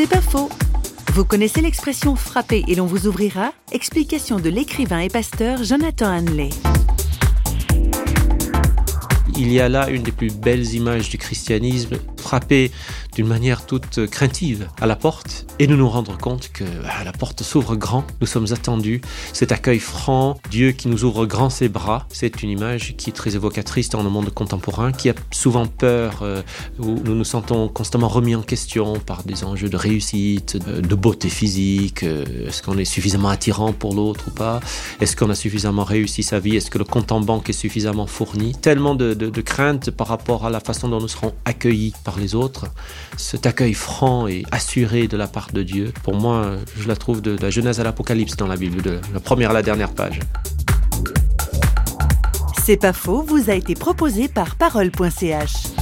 C'est pas faux. Vous connaissez l'expression frapper et l'on vous ouvrira? Explication de l'écrivain et pasteur Jonathan Hanley. Il y a là une des plus belles images du christianisme, frapper d'une manière toute craintive à la porte. Et nous nous rendre compte que ah, la porte s'ouvre grand, nous sommes attendus, cet accueil franc, Dieu qui nous ouvre grand ses bras, c'est une image qui est très évocatrice dans le monde contemporain, qui a souvent peur, euh, où nous nous sentons constamment remis en question par des enjeux de réussite, de, beauté physique, euh, est-ce qu'on est suffisamment attirant pour l'autre ou pas, est-ce qu'on a suffisamment réussi sa vie, est-ce que le compte en banque est suffisamment fourni, tellement de, de craintes par rapport à la façon dont nous serons accueillis par les autres cet accueil franc et assuré de la part de Dieu, pour moi, je la trouve de la Genèse à l'Apocalypse dans la Bible, de la première à la dernière page. C'est pas faux, vous a été proposé par parole.ch.